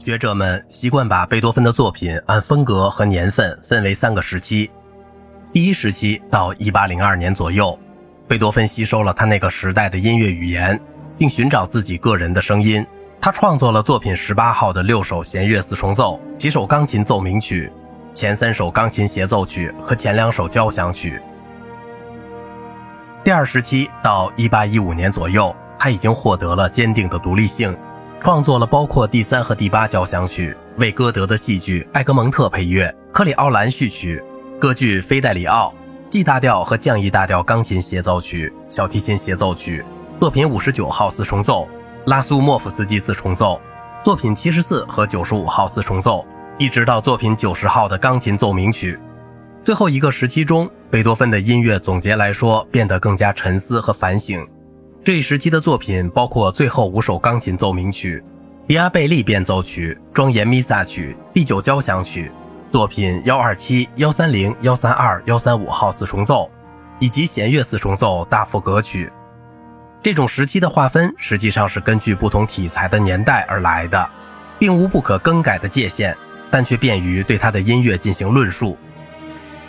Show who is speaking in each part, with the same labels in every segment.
Speaker 1: 学者们习惯把贝多芬的作品按风格和年份分为三个时期。第一时期到1802年左右，贝多芬吸收了他那个时代的音乐语言，并寻找自己个人的声音。他创作了作品十八号的六首弦乐四重奏、几首钢琴奏鸣曲、前三首钢琴协奏曲和前两首交响曲。第二时期到1815年左右，他已经获得了坚定的独立性。创作了包括第三和第八交响曲，为歌德的戏剧《艾格蒙特》配乐，克里奥兰序曲，歌剧《菲戴里奥》，G 大调和降 E 大调钢琴协奏曲，小提琴协奏曲，作品五十九号四重奏，拉苏莫夫斯基四重奏，作品七十四和九十五号四重奏，一直到作品九十号的钢琴奏鸣曲。最后一个时期中，贝多芬的音乐总结来说变得更加沉思和反省。这一时期的作品包括最后五首钢琴奏鸣曲、迪亚贝利变奏曲、庄严弥撒曲、第九交响曲、作品幺二七、幺三零、幺三二、幺三五号四重奏，以及弦乐四重奏大赋格曲。这种时期的划分实际上是根据不同题材的年代而来的，并无不可更改的界限，但却便于对他的音乐进行论述。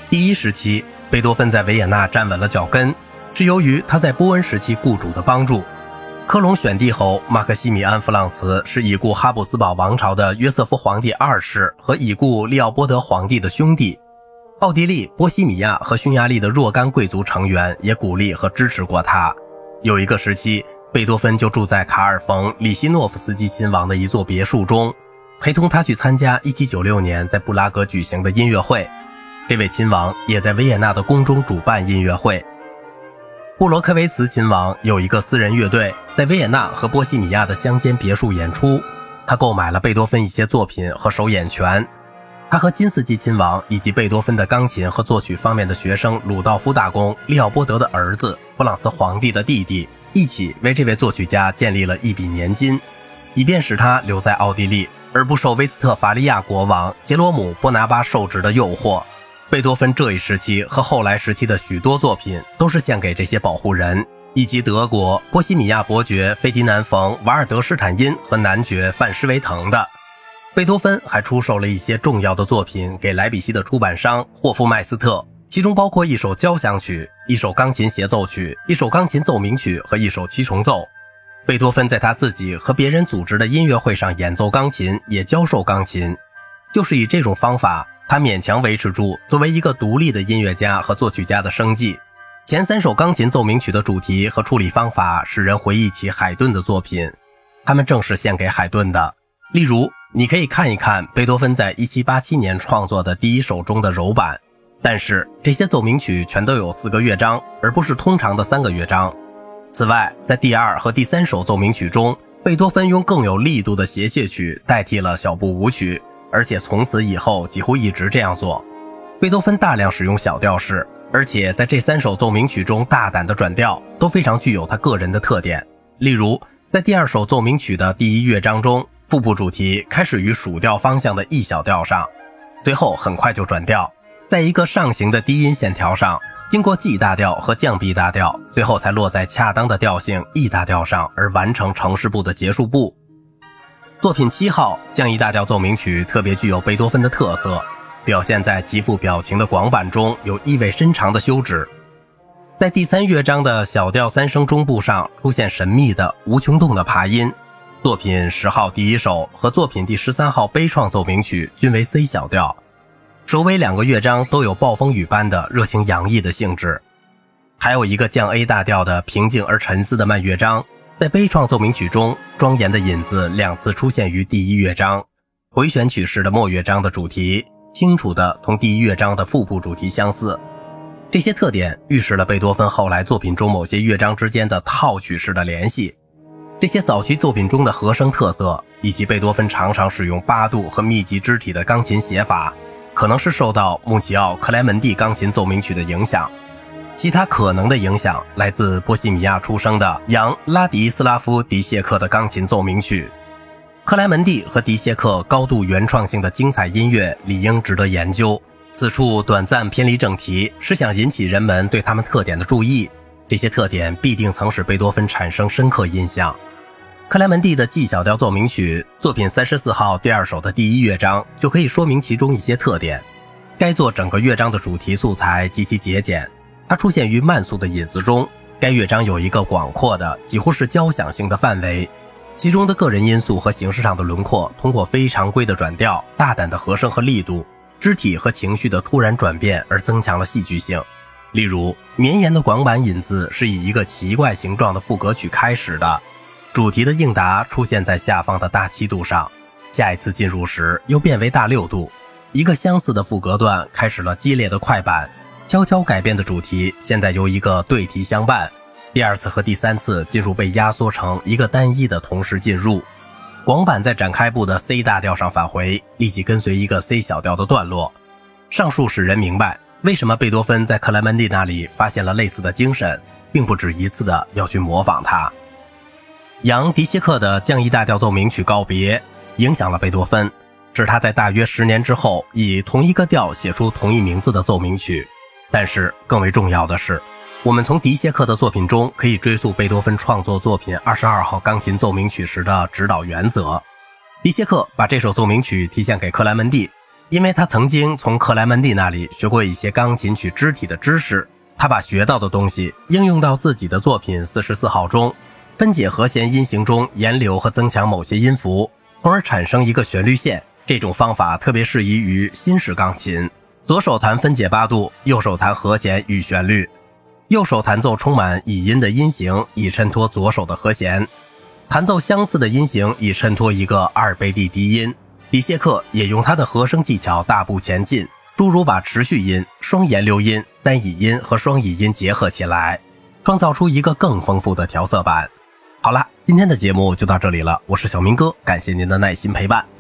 Speaker 1: 第一时期，贝多芬在维也纳站稳了脚跟。是由于他在波恩时期雇主的帮助。科隆选帝侯马克西米安·弗朗茨是已故哈布斯堡王朝的约瑟夫皇帝二世和已故利奥波德皇帝的兄弟。奥地利、波西米亚和匈牙利的若干贵族成员也鼓励和支持过他。有一个时期，贝多芬就住在卡尔冯·里希诺夫斯基亲王的一座别墅中，陪同他去参加1796年在布拉格举行的音乐会。这位亲王也在维也纳的宫中主办音乐会。布罗科维茨亲王有一个私人乐队，在维也纳和波西米亚的乡间别墅演出。他购买了贝多芬一些作品和首演权。他和金斯基亲王以及贝多芬的钢琴和作曲方面的学生鲁道夫大公、利奥波德的儿子、弗朗茨皇帝的弟弟一起为这位作曲家建立了一笔年金，以便使他留在奥地利，而不受威斯特伐利亚国王杰罗姆·波拿巴受职的诱惑。贝多芬这一时期和后来时期的许多作品都是献给这些保护人，以及德国波西米亚伯爵费迪南·冯·瓦尔德施坦因和男爵范施维滕的。贝多芬还出售了一些重要的作品给莱比锡的出版商霍夫麦斯特，其中包括一首交响曲、一首钢琴协奏曲、一首钢琴奏鸣曲和一首七重奏。贝多芬在他自己和别人组织的音乐会上演奏钢琴，也教授钢琴，就是以这种方法。他勉强维持住作为一个独立的音乐家和作曲家的生计。前三首钢琴奏鸣曲的主题和处理方法使人回忆起海顿的作品，他们正是献给海顿的。例如，你可以看一看贝多芬在1787年创作的第一首中的柔板，但是这些奏鸣曲全都有四个乐章，而不是通常的三个乐章。此外，在第二和第三首奏鸣曲中，贝多芬用更有力度的谐谑曲代替了小步舞曲。而且从此以后几乎一直这样做。贝多芬大量使用小调式，而且在这三首奏鸣曲中大胆的转调都非常具有他个人的特点。例如，在第二首奏鸣曲的第一乐章中，腹部主题开始于属调方向的 E 小调上，最后很快就转调，在一个上行的低音线条上，经过 G 大调和降 B 大调，最后才落在恰当的调性 E 大调上，而完成城市部的结束部。作品七号降 E 大调奏鸣曲特别具有贝多芬的特色，表现在极富表情的广板中有意味深长的休止，在第三乐章的小调三声中部上出现神秘的无穷动的爬音。作品十号第一首和作品第十三号悲怆奏鸣曲均为 C 小调，首尾两个乐章都有暴风雨般的热情洋溢的性质，还有一个降 A 大调的平静而沉思的慢乐章。在悲怆奏鸣曲中，庄严的引子两次出现于第一乐章，回旋曲式的末乐章的主题清楚地同第一乐章的腹部主题相似。这些特点预示了贝多芬后来作品中某些乐章之间的套曲式的联系。这些早期作品中的和声特色，以及贝多芬常常使用八度和密集肢体的钢琴写法，可能是受到穆齐奥·克莱门蒂钢琴奏鸣曲的影响。其他可能的影响来自波西米亚出生的扬拉迪斯拉夫·迪谢克的钢琴奏鸣曲。克莱门蒂和迪谢克高度原创性的精彩音乐理应值得研究。此处短暂偏离正题，是想引起人们对他们特点的注意。这些特点必定曾使贝多芬产生深刻印象。克莱门蒂的 G 小调奏鸣曲作品三十四号第二首的第一乐章就可以说明其中一些特点。该作整个乐章的主题素材极其节俭，它出现于慢速的引子中。该乐章有一个广阔的，几乎是交响性的范围，其中的个人因素和形式上的轮廓，通过非常规的转调、大胆的和声和力度、肢体和情绪的突然转变而增强了戏剧性。例如，绵延的广板引子是以一个奇怪形状的副歌曲开始的。主题的应答出现在下方的大七度上，下一次进入时又变为大六度。一个相似的副歌段开始了激烈的快板，悄悄改变的主题现在由一个对题相伴。第二次和第三次进入被压缩成一个单一的同时进入。广板在展开部的 C 大调上返回，立即跟随一个 C 小调的段落。上述使人明白为什么贝多芬在克莱门蒂那里发现了类似的精神，并不止一次的要去模仿他。扬迪谢克的降 E 大调奏鸣曲告别，影响了贝多芬，使他在大约十年之后以同一个调写出同一名字的奏鸣曲。但是更为重要的是，我们从迪谢克的作品中可以追溯贝多芬创作作品二十二号钢琴奏鸣曲时的指导原则。迪谢克把这首奏鸣曲提献给克莱门蒂，因为他曾经从克莱门蒂那里学过一些钢琴曲肢体的知识，他把学到的东西应用到自己的作品四十四号中。分解和弦音型中延留和增强某些音符，从而产生一个旋律线。这种方法特别适宜于新式钢琴。左手弹分解八度，右手弹和弦与旋律，右手弹奏充满倚音的音型，以衬托左手的和弦。弹奏相似的音型，以衬托一个二倍地低音。底谢克也用他的和声技巧大步前进，诸如把持续音、双延留音、单倚音和双倚音结合起来，创造出一个更丰富的调色板。好了，今天的节目就到这里了。我是小明哥，感谢您的耐心陪伴。